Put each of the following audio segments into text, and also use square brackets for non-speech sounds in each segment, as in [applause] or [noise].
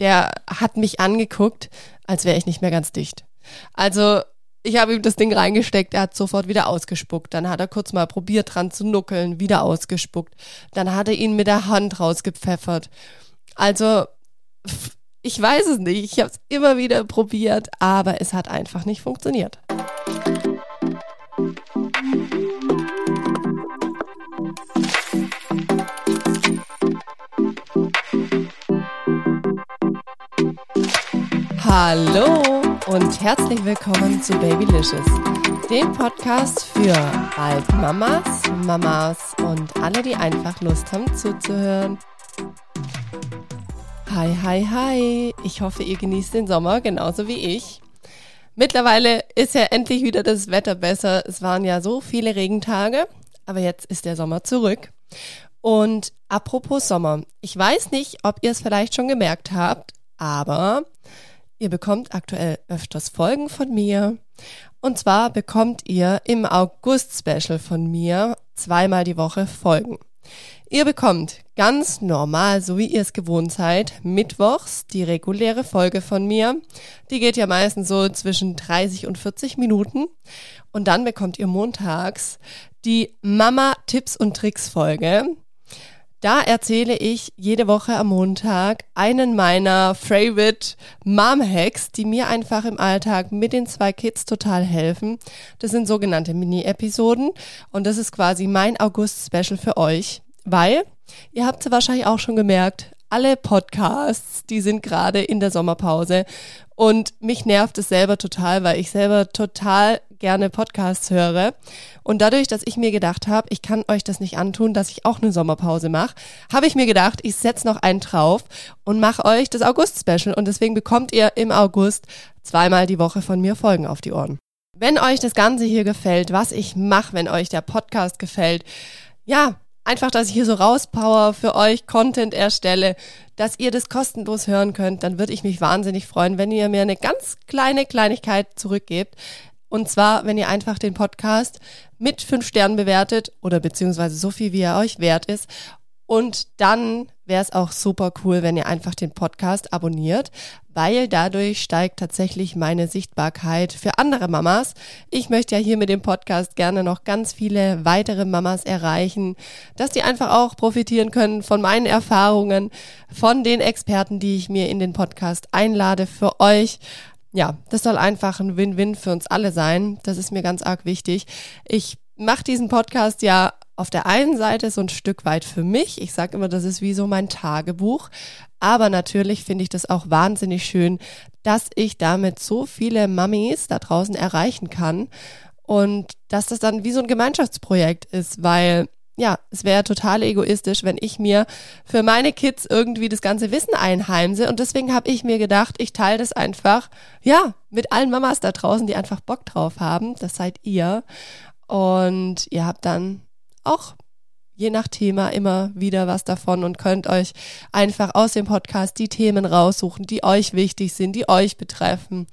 der hat mich angeguckt, als wäre ich nicht mehr ganz dicht. Also ich habe ihm das Ding reingesteckt, er hat sofort wieder ausgespuckt. Dann hat er kurz mal probiert dran zu nuckeln, wieder ausgespuckt. Dann hat er ihn mit der Hand rausgepfeffert. Also ich weiß es nicht. Ich habe es immer wieder probiert, aber es hat einfach nicht funktioniert. Hallo und herzlich willkommen zu Babylicious, dem Podcast für bald Mamas, Mamas und alle, die einfach Lust haben zuzuhören. Hi, hi, hi. Ich hoffe, ihr genießt den Sommer genauso wie ich. Mittlerweile ist ja endlich wieder das Wetter besser. Es waren ja so viele Regentage, aber jetzt ist der Sommer zurück. Und apropos Sommer, ich weiß nicht, ob ihr es vielleicht schon gemerkt habt, aber Ihr bekommt aktuell öfters Folgen von mir. Und zwar bekommt ihr im August-Special von mir zweimal die Woche Folgen. Ihr bekommt ganz normal, so wie ihr es gewohnt seid, mittwochs die reguläre Folge von mir. Die geht ja meistens so zwischen 30 und 40 Minuten. Und dann bekommt ihr montags die Mama Tipps und Tricks Folge. Da erzähle ich jede Woche am Montag einen meiner Favorite Mom Hacks, die mir einfach im Alltag mit den zwei Kids total helfen. Das sind sogenannte Mini-Episoden und das ist quasi mein August-Special für euch, weil ihr habt es wahrscheinlich auch schon gemerkt, alle Podcasts, die sind gerade in der Sommerpause und mich nervt es selber total, weil ich selber total gerne Podcasts höre. Und dadurch, dass ich mir gedacht habe, ich kann euch das nicht antun, dass ich auch eine Sommerpause mache, habe ich mir gedacht, ich setze noch einen drauf und mache euch das August-Special. Und deswegen bekommt ihr im August zweimal die Woche von mir Folgen auf die Ohren. Wenn euch das Ganze hier gefällt, was ich mache, wenn euch der Podcast gefällt, ja, einfach, dass ich hier so rauspower für euch Content erstelle, dass ihr das kostenlos hören könnt, dann würde ich mich wahnsinnig freuen, wenn ihr mir eine ganz kleine Kleinigkeit zurückgebt. Und zwar, wenn ihr einfach den Podcast mit fünf Sternen bewertet oder beziehungsweise so viel, wie er euch wert ist und dann wäre es auch super cool, wenn ihr einfach den Podcast abonniert, weil dadurch steigt tatsächlich meine Sichtbarkeit für andere Mamas. Ich möchte ja hier mit dem Podcast gerne noch ganz viele weitere Mamas erreichen, dass die einfach auch profitieren können von meinen Erfahrungen, von den Experten, die ich mir in den Podcast einlade für euch. Ja, das soll einfach ein Win-Win für uns alle sein. Das ist mir ganz arg wichtig. Ich mache diesen Podcast ja auf der einen Seite so ein Stück weit für mich. Ich sage immer, das ist wie so mein Tagebuch. Aber natürlich finde ich das auch wahnsinnig schön, dass ich damit so viele Mummies da draußen erreichen kann. Und dass das dann wie so ein Gemeinschaftsprojekt ist, weil ja, es wäre total egoistisch, wenn ich mir für meine Kids irgendwie das ganze Wissen einheimse. Und deswegen habe ich mir gedacht, ich teile das einfach, ja, mit allen Mamas da draußen, die einfach Bock drauf haben. Das seid ihr. Und ihr habt dann auch je nach Thema immer wieder was davon und könnt euch einfach aus dem Podcast die Themen raussuchen, die euch wichtig sind, die euch betreffen.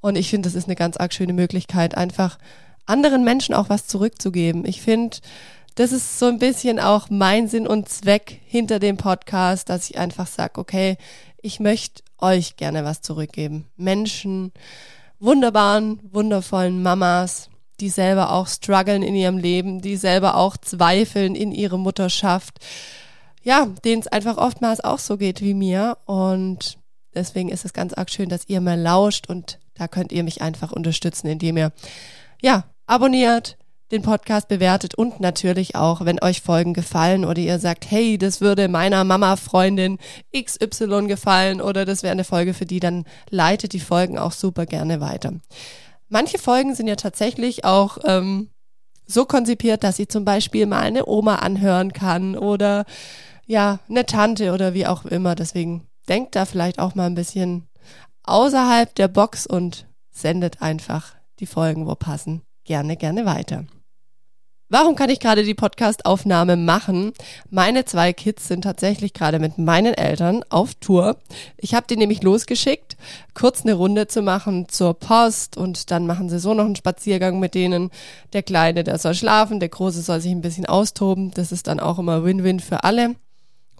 Und ich finde, das ist eine ganz arg schöne Möglichkeit, einfach anderen Menschen auch was zurückzugeben. Ich finde, das ist so ein bisschen auch mein Sinn und Zweck hinter dem Podcast, dass ich einfach sage, okay, ich möchte euch gerne was zurückgeben. Menschen, wunderbaren, wundervollen Mamas, die selber auch strugglen in ihrem Leben, die selber auch zweifeln in ihre Mutterschaft. Ja, denen es einfach oftmals auch so geht wie mir. Und deswegen ist es ganz arg schön, dass ihr mir lauscht und da könnt ihr mich einfach unterstützen, indem ihr, ja, abonniert, den Podcast bewertet und natürlich auch, wenn euch Folgen gefallen oder ihr sagt, hey, das würde meiner Mama-Freundin XY gefallen oder das wäre eine Folge für die, dann leitet die Folgen auch super gerne weiter. Manche Folgen sind ja tatsächlich auch ähm, so konzipiert, dass sie zum Beispiel mal eine Oma anhören kann oder ja, eine Tante oder wie auch immer. Deswegen denkt da vielleicht auch mal ein bisschen außerhalb der Box und sendet einfach die Folgen, wo passen, gerne, gerne weiter. Warum kann ich gerade die Podcast-Aufnahme machen? Meine zwei Kids sind tatsächlich gerade mit meinen Eltern auf Tour. Ich habe die nämlich losgeschickt, kurz eine Runde zu machen zur Post und dann machen sie so noch einen Spaziergang mit denen. Der Kleine, der soll schlafen, der Große soll sich ein bisschen austoben. Das ist dann auch immer Win-Win für alle.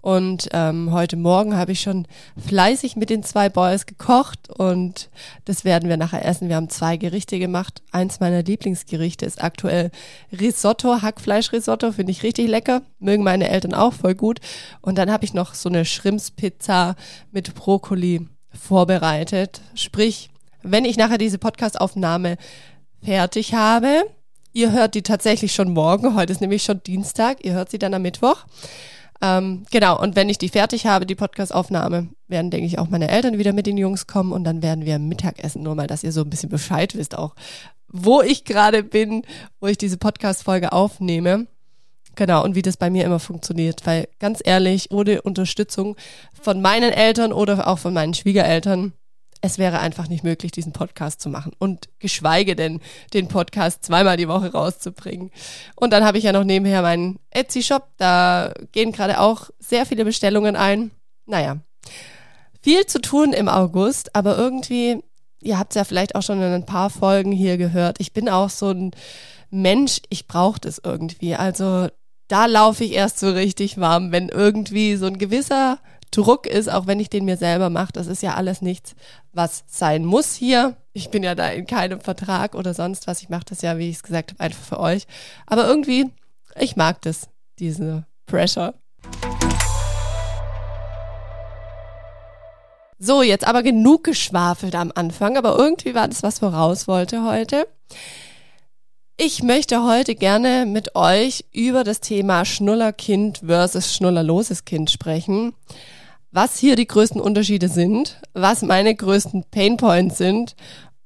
Und ähm, heute Morgen habe ich schon fleißig mit den zwei Boys gekocht und das werden wir nachher essen. Wir haben zwei Gerichte gemacht. Eins meiner Lieblingsgerichte ist aktuell Risotto, Hackfleischrisotto, finde ich richtig lecker. Mögen meine Eltern auch voll gut. Und dann habe ich noch so eine Schrimpspizza mit Brokkoli vorbereitet. Sprich, wenn ich nachher diese Podcastaufnahme fertig habe, ihr hört die tatsächlich schon morgen. Heute ist nämlich schon Dienstag. Ihr hört sie dann am Mittwoch. Ähm, genau, und wenn ich die fertig habe, die Podcastaufnahme, werden, denke ich, auch meine Eltern wieder mit den Jungs kommen und dann werden wir Mittag essen, nur mal, dass ihr so ein bisschen Bescheid wisst auch, wo ich gerade bin, wo ich diese Podcast-Folge aufnehme. Genau, und wie das bei mir immer funktioniert, weil ganz ehrlich, ohne Unterstützung von meinen Eltern oder auch von meinen Schwiegereltern es wäre einfach nicht möglich, diesen Podcast zu machen und geschweige denn den Podcast zweimal die Woche rauszubringen. Und dann habe ich ja noch nebenher meinen Etsy-Shop, da gehen gerade auch sehr viele Bestellungen ein. Naja, viel zu tun im August, aber irgendwie, ihr habt es ja vielleicht auch schon in ein paar Folgen hier gehört, ich bin auch so ein Mensch, ich brauche das irgendwie. Also da laufe ich erst so richtig warm, wenn irgendwie so ein gewisser Druck ist, auch wenn ich den mir selber mache. Das ist ja alles nichts, was sein muss hier. Ich bin ja da in keinem Vertrag oder sonst was. Ich mache das ja, wie ich es gesagt habe, einfach für euch. Aber irgendwie, ich mag das, diese Pressure. So, jetzt aber genug geschwafelt am Anfang, aber irgendwie war das, was voraus wollte heute. Ich möchte heute gerne mit euch über das Thema Schnullerkind versus schnullerloses Kind sprechen was hier die größten Unterschiede sind, was meine größten Painpoints sind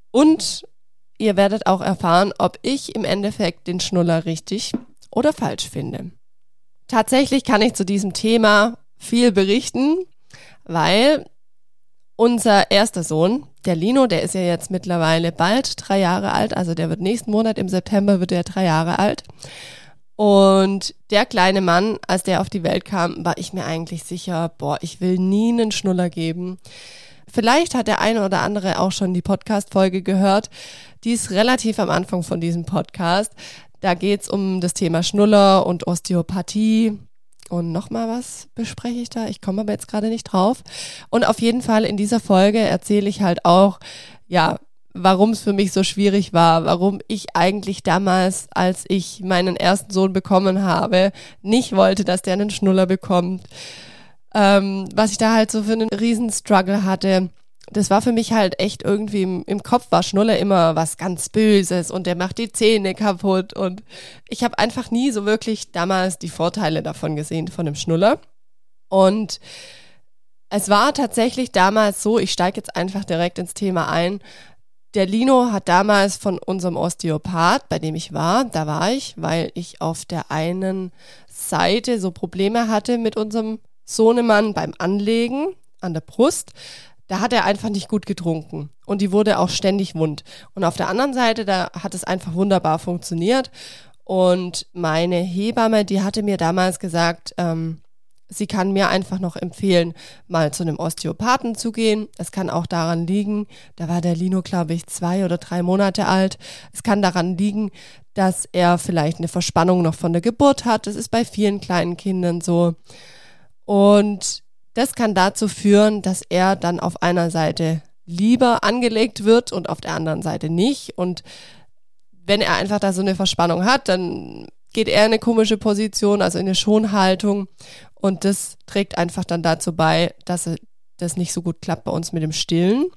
und ihr werdet auch erfahren, ob ich im Endeffekt den Schnuller richtig oder falsch finde. Tatsächlich kann ich zu diesem Thema viel berichten, weil unser erster Sohn, der Lino, der ist ja jetzt mittlerweile bald drei Jahre alt, also der wird nächsten Monat im September wird er drei Jahre alt. Und der kleine Mann, als der auf die Welt kam, war ich mir eigentlich sicher, boah, ich will nie einen Schnuller geben. Vielleicht hat der eine oder andere auch schon die Podcast-Folge gehört. Die ist relativ am Anfang von diesem Podcast. Da geht's um das Thema Schnuller und Osteopathie. Und nochmal was bespreche ich da? Ich komme aber jetzt gerade nicht drauf. Und auf jeden Fall in dieser Folge erzähle ich halt auch, ja, warum es für mich so schwierig war, warum ich eigentlich damals, als ich meinen ersten Sohn bekommen habe, nicht wollte, dass der einen Schnuller bekommt. Ähm, was ich da halt so für einen Riesenstruggle hatte. Das war für mich halt echt irgendwie im, im Kopf war Schnuller immer was ganz Böses und der macht die Zähne kaputt und ich habe einfach nie so wirklich damals die Vorteile davon gesehen von dem Schnuller. Und es war tatsächlich damals so, ich steige jetzt einfach direkt ins Thema ein, der Lino hat damals von unserem Osteopath, bei dem ich war, da war ich, weil ich auf der einen Seite so Probleme hatte mit unserem Sohnemann beim Anlegen an der Brust. Da hat er einfach nicht gut getrunken und die wurde auch ständig wund. Und auf der anderen Seite, da hat es einfach wunderbar funktioniert. Und meine Hebamme, die hatte mir damals gesagt, ähm, Sie kann mir einfach noch empfehlen, mal zu einem Osteopathen zu gehen. Es kann auch daran liegen, da war der Lino, glaube ich, zwei oder drei Monate alt. Es kann daran liegen, dass er vielleicht eine Verspannung noch von der Geburt hat. Das ist bei vielen kleinen Kindern so. Und das kann dazu führen, dass er dann auf einer Seite lieber angelegt wird und auf der anderen Seite nicht. Und wenn er einfach da so eine Verspannung hat, dann geht er in eine komische Position, also in eine Schonhaltung. Und das trägt einfach dann dazu bei, dass das nicht so gut klappt bei uns mit dem Stillen.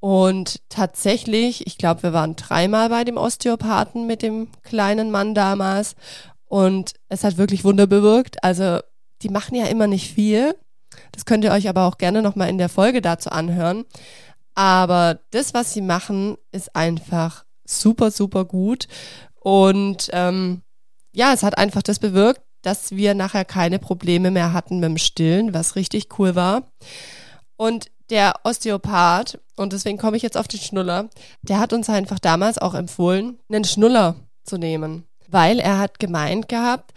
Und tatsächlich, ich glaube, wir waren dreimal bei dem Osteopathen mit dem kleinen Mann damals. Und es hat wirklich Wunder bewirkt. Also, die machen ja immer nicht viel. Das könnt ihr euch aber auch gerne nochmal in der Folge dazu anhören. Aber das, was sie machen, ist einfach super, super gut. Und ähm, ja, es hat einfach das bewirkt, dass wir nachher keine Probleme mehr hatten mit dem Stillen, was richtig cool war. Und der Osteopath, und deswegen komme ich jetzt auf den Schnuller, der hat uns einfach damals auch empfohlen, einen Schnuller zu nehmen. Weil er hat gemeint gehabt,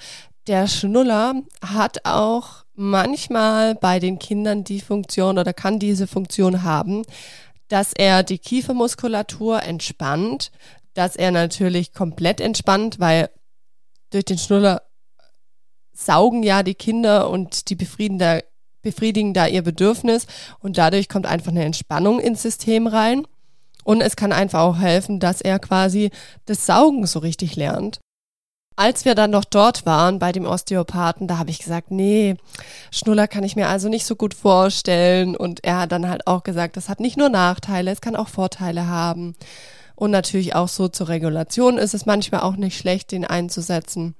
der Schnuller hat auch manchmal bei den Kindern die Funktion oder kann diese Funktion haben, dass er die Kiefermuskulatur entspannt, dass er natürlich komplett entspannt, weil durch den Schnuller saugen ja die Kinder und die befriedigen da, befriedigen da ihr Bedürfnis und dadurch kommt einfach eine Entspannung ins System rein. Und es kann einfach auch helfen, dass er quasi das Saugen so richtig lernt. Als wir dann noch dort waren bei dem Osteopathen, da habe ich gesagt, nee, Schnuller kann ich mir also nicht so gut vorstellen. Und er hat dann halt auch gesagt, das hat nicht nur Nachteile, es kann auch Vorteile haben. Und natürlich auch so zur Regulation ist es manchmal auch nicht schlecht, den einzusetzen.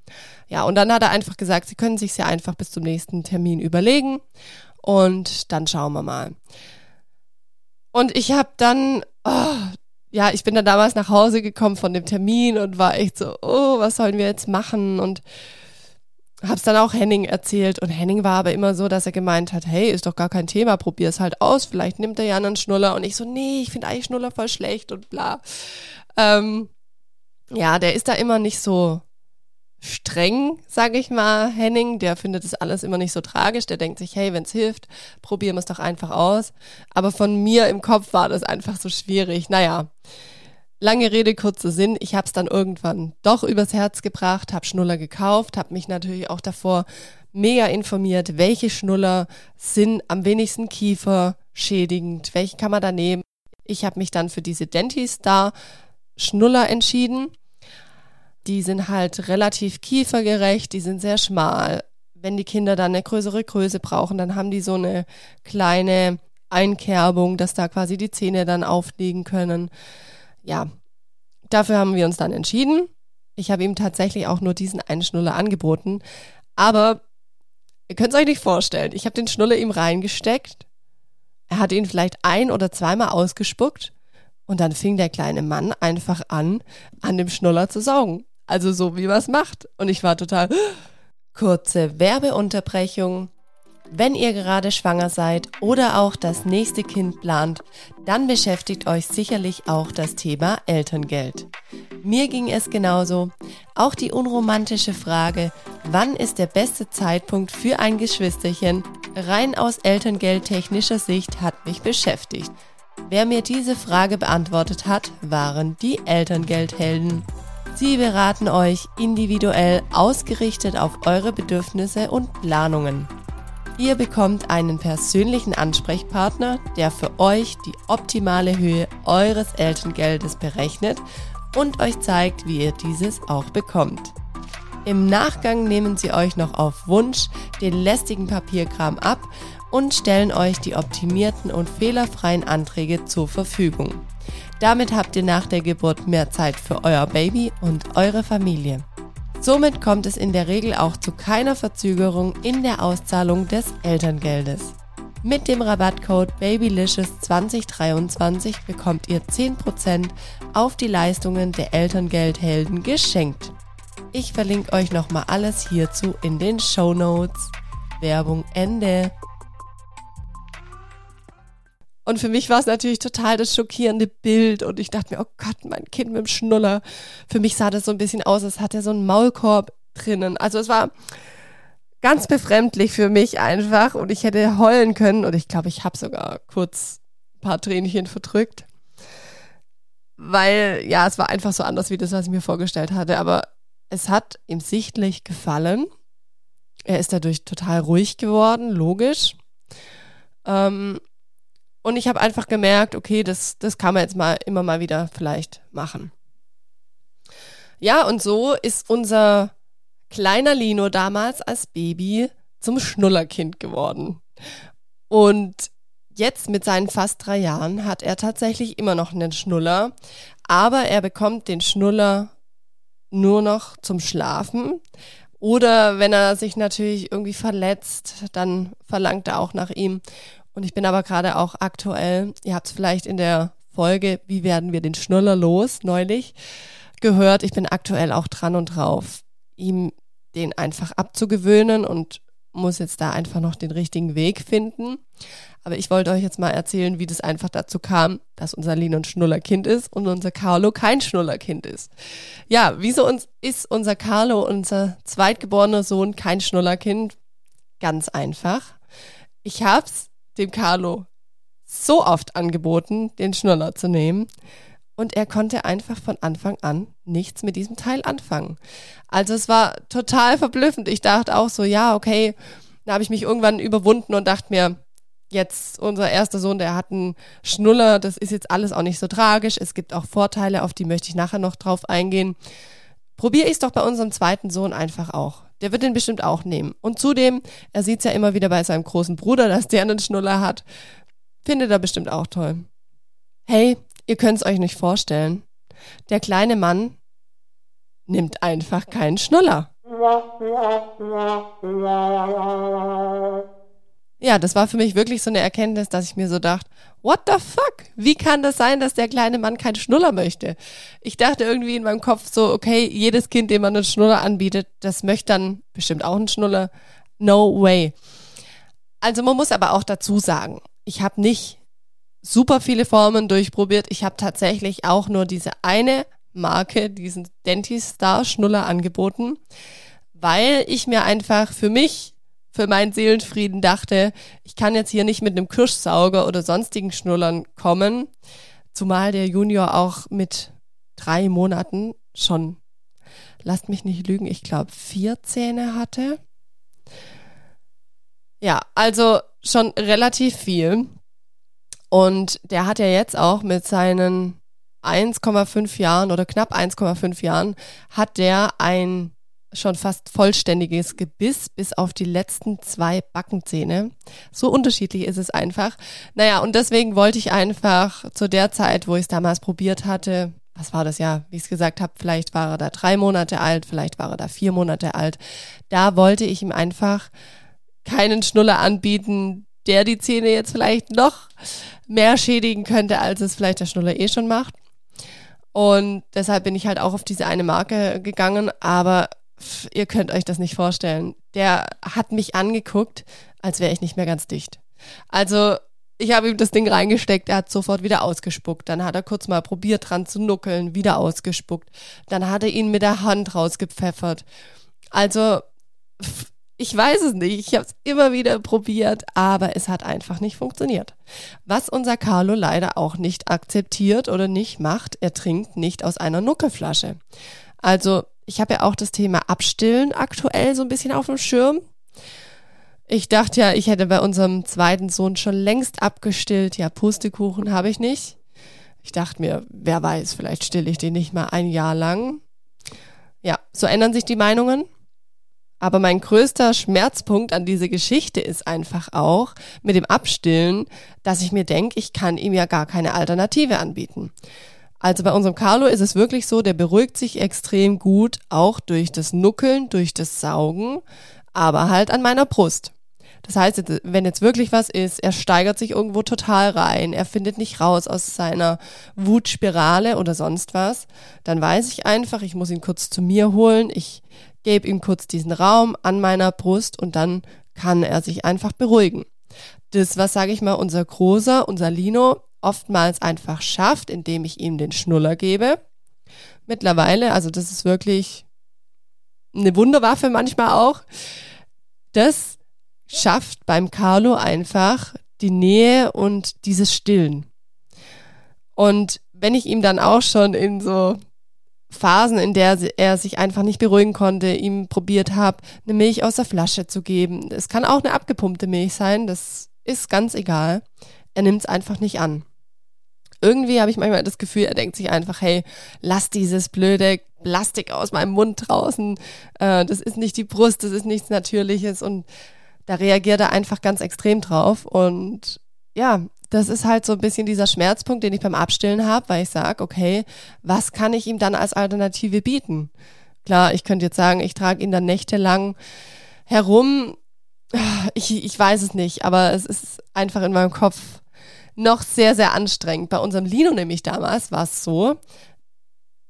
Ja, und dann hat er einfach gesagt, Sie können sich ja einfach bis zum nächsten Termin überlegen und dann schauen wir mal. Und ich habe dann, oh, ja, ich bin dann damals nach Hause gekommen von dem Termin und war echt so, oh, was sollen wir jetzt machen? Und hab's dann auch Henning erzählt. Und Henning war aber immer so, dass er gemeint hat, hey, ist doch gar kein Thema, probier's halt aus, vielleicht nimmt er ja einen Schnuller. Und ich so, nee, ich finde eigentlich Schnuller voll schlecht und bla. Ähm, ja, der ist da immer nicht so streng, sage ich mal, Henning. Der findet das alles immer nicht so tragisch. Der denkt sich, hey, wenn's hilft, probieren wir es doch einfach aus. Aber von mir im Kopf war das einfach so schwierig. Naja, lange Rede, kurzer Sinn. Ich habe es dann irgendwann doch übers Herz gebracht, habe Schnuller gekauft, habe mich natürlich auch davor mega informiert, welche Schnuller sind am wenigsten kieferschädigend, welche kann man da nehmen. Ich habe mich dann für diese Dentistar Schnuller entschieden die sind halt relativ kiefergerecht, die sind sehr schmal. Wenn die Kinder dann eine größere Größe brauchen, dann haben die so eine kleine Einkerbung, dass da quasi die Zähne dann aufliegen können. Ja, dafür haben wir uns dann entschieden. Ich habe ihm tatsächlich auch nur diesen einen Schnuller angeboten. Aber ihr könnt es euch nicht vorstellen. Ich habe den Schnuller ihm reingesteckt. Er hat ihn vielleicht ein oder zweimal ausgespuckt. Und dann fing der kleine Mann einfach an, an dem Schnuller zu saugen. Also so, wie man es macht. Und ich war total. [gasps] Kurze Werbeunterbrechung. Wenn ihr gerade schwanger seid oder auch das nächste Kind plant, dann beschäftigt euch sicherlich auch das Thema Elterngeld. Mir ging es genauso. Auch die unromantische Frage, wann ist der beste Zeitpunkt für ein Geschwisterchen, rein aus Elterngeldtechnischer Sicht hat mich beschäftigt. Wer mir diese Frage beantwortet hat, waren die Elterngeldhelden. Sie beraten euch individuell ausgerichtet auf eure Bedürfnisse und Planungen. Ihr bekommt einen persönlichen Ansprechpartner, der für euch die optimale Höhe eures Elterngeldes berechnet und euch zeigt, wie ihr dieses auch bekommt. Im Nachgang nehmen sie euch noch auf Wunsch den lästigen Papierkram ab und stellen euch die optimierten und fehlerfreien Anträge zur Verfügung. Damit habt ihr nach der Geburt mehr Zeit für euer Baby und eure Familie. Somit kommt es in der Regel auch zu keiner Verzögerung in der Auszahlung des Elterngeldes. Mit dem Rabattcode BABYLICIOUS2023 bekommt ihr 10% auf die Leistungen der Elterngeldhelden geschenkt. Ich verlinke euch nochmal alles hierzu in den Show Notes. Werbung Ende. Und für mich war es natürlich total das schockierende Bild und ich dachte mir, oh Gott, mein Kind mit dem Schnuller. Für mich sah das so ein bisschen aus, als hat er so einen Maulkorb drinnen. Also es war ganz befremdlich für mich einfach und ich hätte heulen können und ich glaube, ich habe sogar kurz ein paar Tränchen verdrückt. Weil ja, es war einfach so anders wie das, was ich mir vorgestellt hatte. Aber es hat ihm sichtlich gefallen. Er ist dadurch total ruhig geworden, logisch. Ähm, und ich habe einfach gemerkt, okay, das, das kann man jetzt mal immer mal wieder vielleicht machen. Ja, und so ist unser kleiner Lino damals als Baby zum Schnullerkind geworden. Und jetzt mit seinen fast drei Jahren hat er tatsächlich immer noch einen Schnuller, aber er bekommt den Schnuller nur noch zum Schlafen. Oder wenn er sich natürlich irgendwie verletzt, dann verlangt er auch nach ihm. Und ich bin aber gerade auch aktuell, ihr habt es vielleicht in der Folge, wie werden wir den Schnuller los, neulich gehört. Ich bin aktuell auch dran und drauf, ihm den einfach abzugewöhnen und muss jetzt da einfach noch den richtigen Weg finden. Aber ich wollte euch jetzt mal erzählen, wie das einfach dazu kam, dass unser Lin ein Schnullerkind ist und unser Carlo kein Schnullerkind ist. Ja, wieso uns ist unser Carlo, unser zweitgeborener Sohn, kein Schnullerkind? Ganz einfach. Ich hab's dem Carlo so oft angeboten, den Schnuller zu nehmen. und er konnte einfach von Anfang an nichts mit diesem Teil anfangen. Also es war total verblüffend. Ich dachte auch so, ja, okay, da habe ich mich irgendwann überwunden und dachte mir, jetzt unser erster Sohn, der hat einen Schnuller, das ist jetzt alles auch nicht so tragisch. Es gibt auch Vorteile, auf die möchte ich nachher noch drauf eingehen. Probiere ich es doch bei unserem zweiten Sohn einfach auch. Der wird den bestimmt auch nehmen. Und zudem, er sieht es ja immer wieder bei seinem großen Bruder, dass der einen Schnuller hat. Findet er bestimmt auch toll. Hey, ihr könnt es euch nicht vorstellen. Der kleine Mann nimmt einfach keinen Schnuller. [laughs] Ja, das war für mich wirklich so eine Erkenntnis, dass ich mir so dachte, what the fuck? Wie kann das sein, dass der kleine Mann keinen Schnuller möchte? Ich dachte irgendwie in meinem Kopf so, okay, jedes Kind, dem man einen Schnuller anbietet, das möchte dann bestimmt auch einen Schnuller. No way. Also man muss aber auch dazu sagen, ich habe nicht super viele Formen durchprobiert. Ich habe tatsächlich auch nur diese eine Marke, diesen Dentist Star Schnuller angeboten, weil ich mir einfach für mich für meinen Seelenfrieden dachte, ich kann jetzt hier nicht mit einem Kirschsauger oder sonstigen Schnullern kommen, zumal der Junior auch mit drei Monaten schon, lasst mich nicht lügen, ich glaube vier Zähne hatte. Ja, also schon relativ viel. Und der hat ja jetzt auch mit seinen 1,5 Jahren oder knapp 1,5 Jahren, hat der ein schon fast vollständiges Gebiss bis auf die letzten zwei Backenzähne. So unterschiedlich ist es einfach. Naja, und deswegen wollte ich einfach zu der Zeit, wo ich es damals probiert hatte, was war das ja, wie ich es gesagt habe, vielleicht war er da drei Monate alt, vielleicht war er da vier Monate alt. Da wollte ich ihm einfach keinen Schnuller anbieten, der die Zähne jetzt vielleicht noch mehr schädigen könnte, als es vielleicht der Schnuller eh schon macht. Und deshalb bin ich halt auch auf diese eine Marke gegangen, aber ihr könnt euch das nicht vorstellen. Der hat mich angeguckt, als wäre ich nicht mehr ganz dicht. Also ich habe ihm das Ding reingesteckt, er hat sofort wieder ausgespuckt. Dann hat er kurz mal probiert dran zu nuckeln, wieder ausgespuckt. Dann hat er ihn mit der Hand rausgepfeffert. Also ich weiß es nicht. Ich habe es immer wieder probiert, aber es hat einfach nicht funktioniert. Was unser Carlo leider auch nicht akzeptiert oder nicht macht, er trinkt nicht aus einer Nuckelflasche. Also ich habe ja auch das Thema Abstillen aktuell so ein bisschen auf dem Schirm. Ich dachte ja, ich hätte bei unserem zweiten Sohn schon längst abgestillt. Ja, Pustekuchen habe ich nicht. Ich dachte mir, wer weiß, vielleicht stille ich den nicht mal ein Jahr lang. Ja, so ändern sich die Meinungen. Aber mein größter Schmerzpunkt an diese Geschichte ist einfach auch mit dem Abstillen, dass ich mir denke, ich kann ihm ja gar keine Alternative anbieten. Also bei unserem Carlo ist es wirklich so, der beruhigt sich extrem gut, auch durch das Nuckeln, durch das Saugen, aber halt an meiner Brust. Das heißt, wenn jetzt wirklich was ist, er steigert sich irgendwo total rein, er findet nicht raus aus seiner Wutspirale oder sonst was, dann weiß ich einfach, ich muss ihn kurz zu mir holen, ich gebe ihm kurz diesen Raum an meiner Brust und dann kann er sich einfach beruhigen. Das, was sage ich mal, unser Großer, unser Lino, oftmals einfach schafft, indem ich ihm den Schnuller gebe. Mittlerweile, also das ist wirklich eine Wunderwaffe manchmal auch. Das schafft beim Carlo einfach die Nähe und dieses Stillen. Und wenn ich ihm dann auch schon in so Phasen, in der er sich einfach nicht beruhigen konnte, ihm probiert habe, eine Milch aus der Flasche zu geben. Es kann auch eine abgepumpte Milch sein, das ist ganz egal. Er nimmt es einfach nicht an irgendwie habe ich manchmal das Gefühl, er denkt sich einfach, hey, lass dieses blöde Plastik aus meinem Mund draußen. Äh, das ist nicht die Brust, das ist nichts Natürliches. Und da reagiert er einfach ganz extrem drauf. Und ja, das ist halt so ein bisschen dieser Schmerzpunkt, den ich beim Abstillen habe, weil ich sage, okay, was kann ich ihm dann als Alternative bieten? Klar, ich könnte jetzt sagen, ich trage ihn dann nächtelang herum. Ich, ich weiß es nicht, aber es ist einfach in meinem Kopf noch sehr, sehr anstrengend. Bei unserem Lino nämlich damals war es so,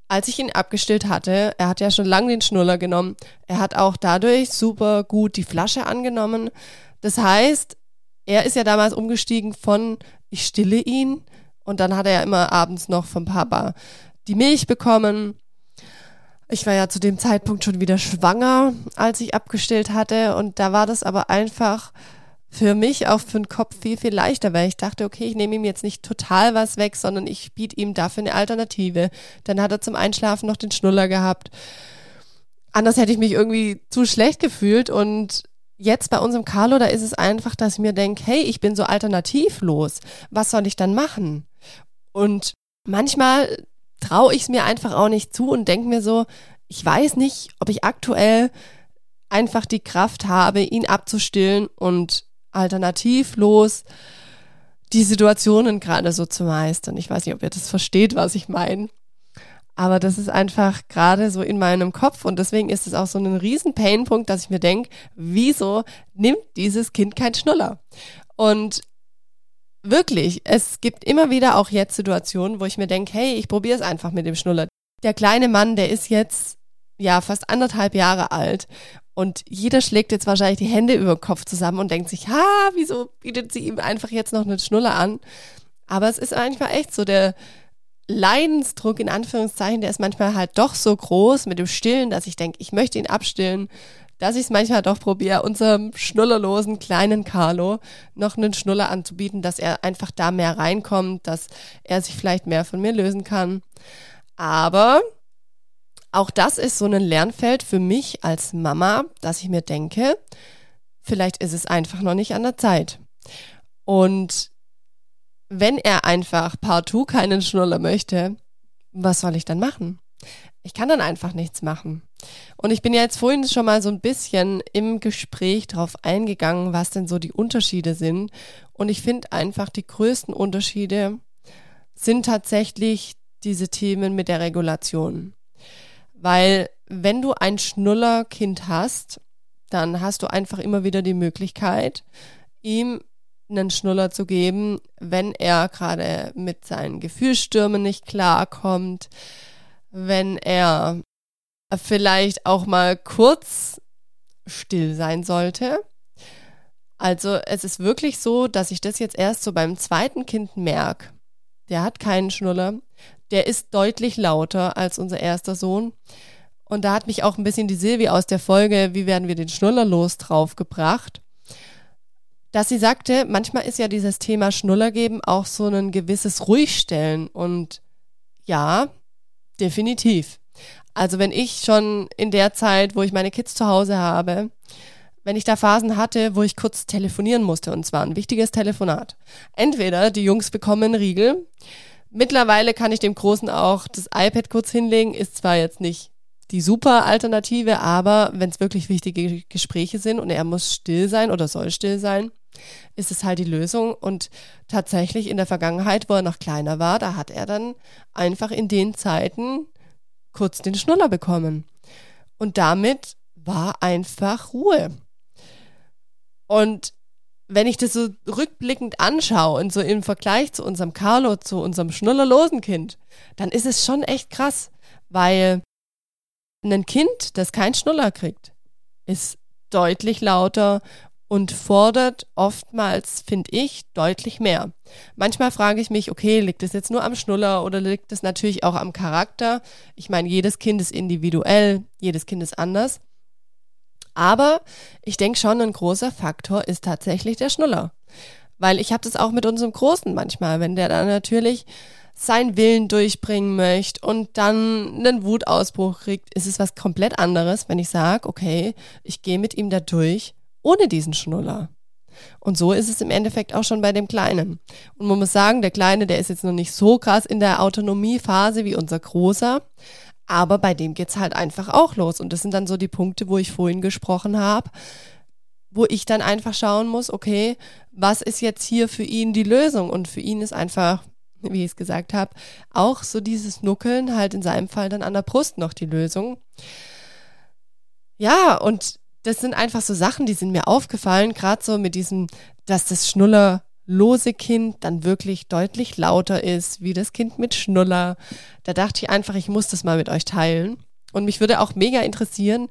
als ich ihn abgestillt hatte, er hat ja schon lange den Schnuller genommen, er hat auch dadurch super gut die Flasche angenommen. Das heißt, er ist ja damals umgestiegen von ich stille ihn und dann hat er ja immer abends noch vom Papa die Milch bekommen. Ich war ja zu dem Zeitpunkt schon wieder schwanger, als ich abgestillt hatte und da war das aber einfach für mich auch für den Kopf viel, viel leichter, weil ich dachte, okay, ich nehme ihm jetzt nicht total was weg, sondern ich biete ihm dafür eine Alternative. Dann hat er zum Einschlafen noch den Schnuller gehabt. Anders hätte ich mich irgendwie zu schlecht gefühlt und jetzt bei unserem Carlo, da ist es einfach, dass ich mir denke, hey, ich bin so alternativlos. Was soll ich dann machen? Und manchmal traue ich es mir einfach auch nicht zu und denke mir so, ich weiß nicht, ob ich aktuell einfach die Kraft habe, ihn abzustillen und alternativlos die Situationen gerade so zu meistern. Ich weiß nicht, ob ihr das versteht, was ich meine. Aber das ist einfach gerade so in meinem Kopf und deswegen ist es auch so ein riesen Painpunkt, dass ich mir denke, wieso nimmt dieses Kind kein Schnuller? Und wirklich, es gibt immer wieder auch jetzt Situationen, wo ich mir denke, hey, ich probiere es einfach mit dem Schnuller. Der kleine Mann, der ist jetzt ja fast anderthalb Jahre alt und jeder schlägt jetzt wahrscheinlich die Hände über den Kopf zusammen und denkt sich, ha, wieso bietet sie ihm einfach jetzt noch eine Schnuller an? Aber es ist einfach echt so, der Leidensdruck in Anführungszeichen, der ist manchmal halt doch so groß mit dem Stillen, dass ich denke, ich möchte ihn abstillen, dass ich es manchmal doch probiere, unserem schnullerlosen kleinen Carlo noch einen Schnuller anzubieten, dass er einfach da mehr reinkommt, dass er sich vielleicht mehr von mir lösen kann. Aber auch das ist so ein Lernfeld für mich als Mama, dass ich mir denke, vielleicht ist es einfach noch nicht an der Zeit. Und wenn er einfach partout keinen Schnuller möchte, was soll ich dann machen? Ich kann dann einfach nichts machen. Und ich bin ja jetzt vorhin schon mal so ein bisschen im Gespräch darauf eingegangen, was denn so die Unterschiede sind. Und ich finde einfach, die größten Unterschiede sind tatsächlich diese Themen mit der Regulation. Weil wenn du ein Schnullerkind hast, dann hast du einfach immer wieder die Möglichkeit, ihm einen Schnuller zu geben, wenn er gerade mit seinen Gefühlsstürmen nicht klarkommt, wenn er vielleicht auch mal kurz still sein sollte. Also es ist wirklich so, dass ich das jetzt erst so beim zweiten Kind merke. Der hat keinen Schnuller der ist deutlich lauter als unser erster Sohn. Und da hat mich auch ein bisschen die Silvi aus der Folge, wie werden wir den Schnuller los, draufgebracht. Dass sie sagte, manchmal ist ja dieses Thema Schnuller geben auch so ein gewisses Ruhigstellen. Und ja, definitiv. Also wenn ich schon in der Zeit, wo ich meine Kids zu Hause habe, wenn ich da Phasen hatte, wo ich kurz telefonieren musste, und zwar ein wichtiges Telefonat. Entweder die Jungs bekommen einen Riegel, Mittlerweile kann ich dem Großen auch das iPad kurz hinlegen, ist zwar jetzt nicht die super Alternative, aber wenn es wirklich wichtige Gespräche sind und er muss still sein oder soll still sein, ist es halt die Lösung. Und tatsächlich in der Vergangenheit, wo er noch kleiner war, da hat er dann einfach in den Zeiten kurz den Schnuller bekommen. Und damit war einfach Ruhe. Und wenn ich das so rückblickend anschaue und so im Vergleich zu unserem Carlo, zu unserem schnullerlosen Kind, dann ist es schon echt krass, weil ein Kind, das keinen Schnuller kriegt, ist deutlich lauter und fordert oftmals, finde ich, deutlich mehr. Manchmal frage ich mich, okay, liegt es jetzt nur am Schnuller oder liegt es natürlich auch am Charakter? Ich meine, jedes Kind ist individuell, jedes Kind ist anders. Aber ich denke schon, ein großer Faktor ist tatsächlich der Schnuller. Weil ich habe das auch mit unserem Großen manchmal, wenn der dann natürlich seinen Willen durchbringen möchte und dann einen Wutausbruch kriegt, ist es was komplett anderes, wenn ich sage, okay, ich gehe mit ihm da durch ohne diesen Schnuller. Und so ist es im Endeffekt auch schon bei dem Kleinen. Und man muss sagen, der Kleine, der ist jetzt noch nicht so krass in der Autonomiephase wie unser Großer. Aber bei dem geht's halt einfach auch los. Und das sind dann so die Punkte, wo ich vorhin gesprochen habe, wo ich dann einfach schauen muss, okay, was ist jetzt hier für ihn die Lösung? Und für ihn ist einfach, wie ich es gesagt habe, auch so dieses Nuckeln halt in seinem Fall dann an der Brust noch die Lösung. Ja, und das sind einfach so Sachen, die sind mir aufgefallen, gerade so mit diesem, dass das Schnuller lose Kind dann wirklich deutlich lauter ist, wie das Kind mit Schnuller. Da dachte ich einfach, ich muss das mal mit euch teilen. Und mich würde auch mega interessieren,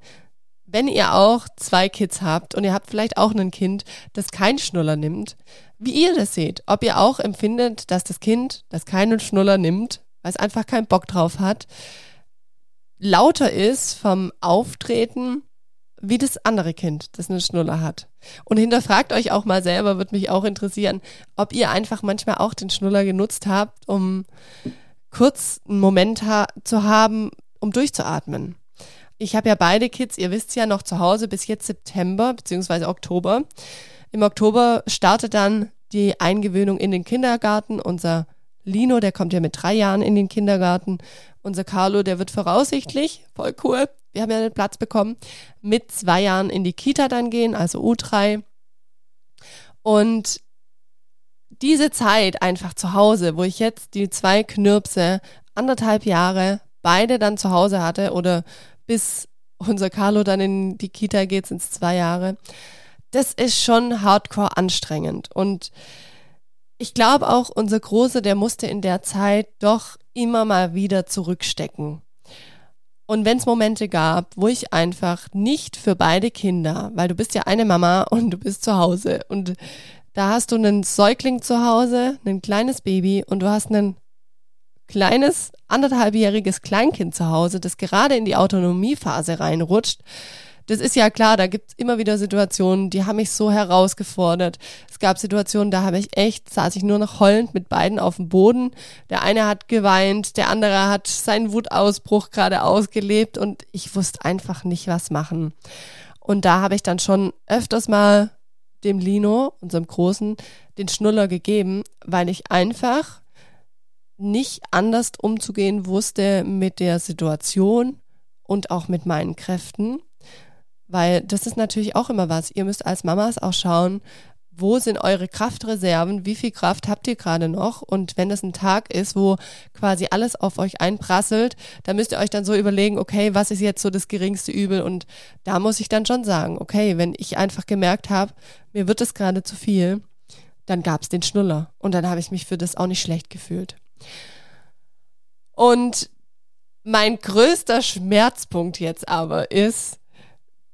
wenn ihr auch zwei Kids habt und ihr habt vielleicht auch ein Kind, das keinen Schnuller nimmt, wie ihr das seht. Ob ihr auch empfindet, dass das Kind, das keinen Schnuller nimmt, weil es einfach keinen Bock drauf hat, lauter ist vom Auftreten, wie das andere Kind, das eine Schnuller hat. Und hinterfragt euch auch mal selber, würde mich auch interessieren, ob ihr einfach manchmal auch den Schnuller genutzt habt, um kurz einen Moment ha zu haben, um durchzuatmen. Ich habe ja beide Kids, ihr wisst ja, noch zu Hause bis jetzt September bzw. Oktober. Im Oktober startet dann die Eingewöhnung in den Kindergarten. Unser Lino, der kommt ja mit drei Jahren in den Kindergarten. Unser Carlo, der wird voraussichtlich, voll cool, wir haben ja den Platz bekommen, mit zwei Jahren in die Kita dann gehen, also U3. Und diese Zeit einfach zu Hause, wo ich jetzt die zwei Knirpse anderthalb Jahre beide dann zu Hause hatte oder bis unser Carlo dann in die Kita geht, sind es zwei Jahre. Das ist schon hardcore anstrengend. Und ich glaube auch, unser Große, der musste in der Zeit doch immer mal wieder zurückstecken. Und wenn es Momente gab, wo ich einfach nicht für beide Kinder, weil du bist ja eine Mama und du bist zu Hause und da hast du einen Säugling zu Hause, ein kleines Baby und du hast ein kleines, anderthalbjähriges Kleinkind zu Hause, das gerade in die Autonomiephase reinrutscht. Das ist ja klar, da gibt's immer wieder Situationen, die haben mich so herausgefordert. Es gab Situationen, da habe ich echt, saß ich nur noch heulend mit beiden auf dem Boden. Der eine hat geweint, der andere hat seinen Wutausbruch gerade ausgelebt und ich wusste einfach nicht, was machen. Und da habe ich dann schon öfters mal dem Lino, unserem Großen, den Schnuller gegeben, weil ich einfach nicht anders umzugehen wusste mit der Situation und auch mit meinen Kräften. Weil das ist natürlich auch immer was. Ihr müsst als Mamas auch schauen, wo sind eure Kraftreserven, wie viel Kraft habt ihr gerade noch und wenn es ein Tag ist, wo quasi alles auf euch einprasselt, dann müsst ihr euch dann so überlegen, okay, was ist jetzt so das geringste Übel und da muss ich dann schon sagen, okay, wenn ich einfach gemerkt habe, mir wird es gerade zu viel, dann gab es den Schnuller und dann habe ich mich für das auch nicht schlecht gefühlt. Und mein größter Schmerzpunkt jetzt aber ist,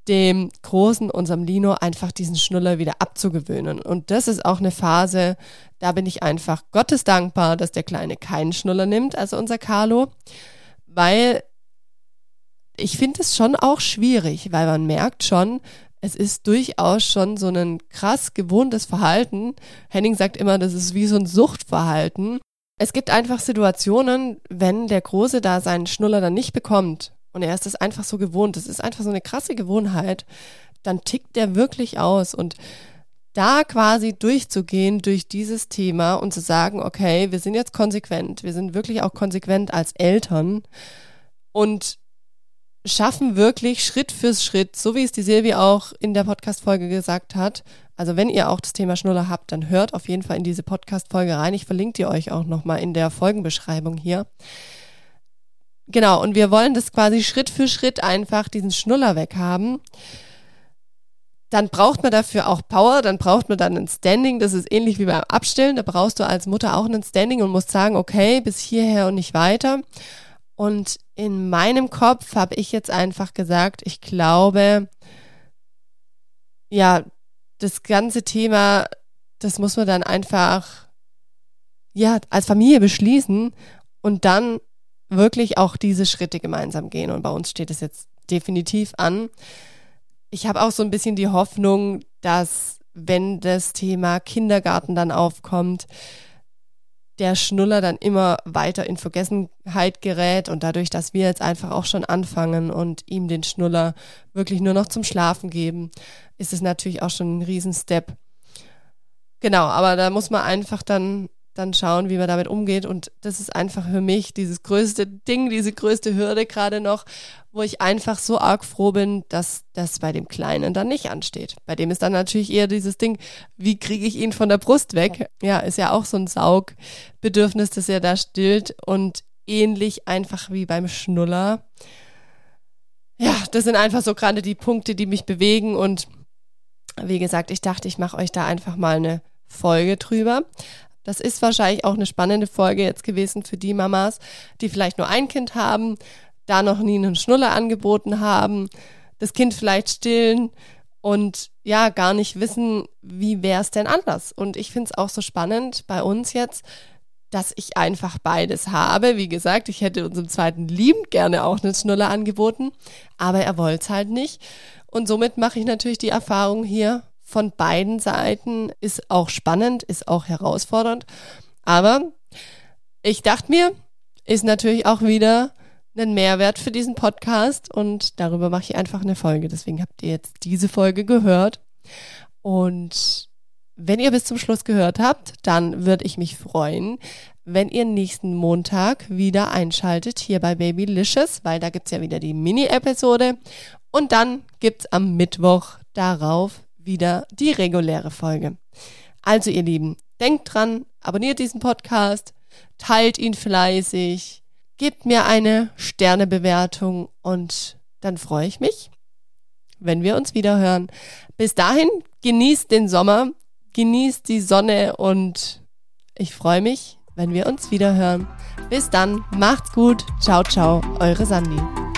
dem Großen, unserem Lino, einfach diesen Schnuller wieder abzugewöhnen. Und das ist auch eine Phase, da bin ich einfach Gottes dankbar, dass der Kleine keinen Schnuller nimmt, also unser Carlo, weil ich finde es schon auch schwierig, weil man merkt schon, es ist durchaus schon so ein krass gewohntes Verhalten. Henning sagt immer, das ist wie so ein Suchtverhalten. Es gibt einfach Situationen, wenn der Große da seinen Schnuller dann nicht bekommt und er ist das einfach so gewohnt, das ist einfach so eine krasse Gewohnheit, dann tickt der wirklich aus und da quasi durchzugehen durch dieses Thema und zu sagen, okay, wir sind jetzt konsequent, wir sind wirklich auch konsequent als Eltern und schaffen wirklich Schritt für Schritt, so wie es die Silvi auch in der Podcast-Folge gesagt hat. Also wenn ihr auch das Thema Schnuller habt, dann hört auf jeden Fall in diese Podcast-Folge rein. Ich verlinke die euch auch nochmal in der Folgenbeschreibung hier. Genau, und wir wollen das quasi Schritt für Schritt einfach diesen Schnuller weghaben. Dann braucht man dafür auch Power, dann braucht man dann ein Standing. Das ist ähnlich wie beim Abstillen. Da brauchst du als Mutter auch ein Standing und musst sagen, okay, bis hierher und nicht weiter. Und in meinem Kopf habe ich jetzt einfach gesagt, ich glaube, ja, das ganze Thema, das muss man dann einfach, ja, als Familie beschließen und dann wirklich auch diese Schritte gemeinsam gehen. Und bei uns steht es jetzt definitiv an. Ich habe auch so ein bisschen die Hoffnung, dass wenn das Thema Kindergarten dann aufkommt, der Schnuller dann immer weiter in Vergessenheit gerät und dadurch, dass wir jetzt einfach auch schon anfangen und ihm den Schnuller wirklich nur noch zum Schlafen geben, ist es natürlich auch schon ein Riesenstep. Genau, aber da muss man einfach dann dann schauen, wie man damit umgeht. Und das ist einfach für mich dieses größte Ding, diese größte Hürde gerade noch, wo ich einfach so arg froh bin, dass das bei dem Kleinen dann nicht ansteht. Bei dem ist dann natürlich eher dieses Ding, wie kriege ich ihn von der Brust weg? Ja, ist ja auch so ein Saugbedürfnis, das er da stillt und ähnlich einfach wie beim Schnuller. Ja, das sind einfach so gerade die Punkte, die mich bewegen und wie gesagt, ich dachte, ich mache euch da einfach mal eine Folge drüber. Das ist wahrscheinlich auch eine spannende Folge jetzt gewesen für die Mamas, die vielleicht nur ein Kind haben, da noch nie einen Schnuller angeboten haben, das Kind vielleicht stillen und ja, gar nicht wissen, wie wäre es denn anders. Und ich finde es auch so spannend bei uns jetzt, dass ich einfach beides habe. Wie gesagt, ich hätte unserem zweiten liebend gerne auch einen Schnuller angeboten, aber er wollte es halt nicht. Und somit mache ich natürlich die Erfahrung hier von beiden Seiten. Ist auch spannend, ist auch herausfordernd. Aber ich dachte mir, ist natürlich auch wieder einen Mehrwert für diesen Podcast und darüber mache ich einfach eine Folge. Deswegen habt ihr jetzt diese Folge gehört. Und wenn ihr bis zum Schluss gehört habt, dann würde ich mich freuen, wenn ihr nächsten Montag wieder einschaltet hier bei Babylicious, weil da gibt's ja wieder die Mini-Episode. Und dann gibt's am Mittwoch darauf wieder die reguläre Folge. Also ihr Lieben, denkt dran, abonniert diesen Podcast, teilt ihn fleißig, gebt mir eine Sternebewertung und dann freue ich mich, wenn wir uns wieder hören. Bis dahin, genießt den Sommer, genießt die Sonne und ich freue mich, wenn wir uns wieder hören. Bis dann, macht's gut, ciao, ciao, eure Sandy.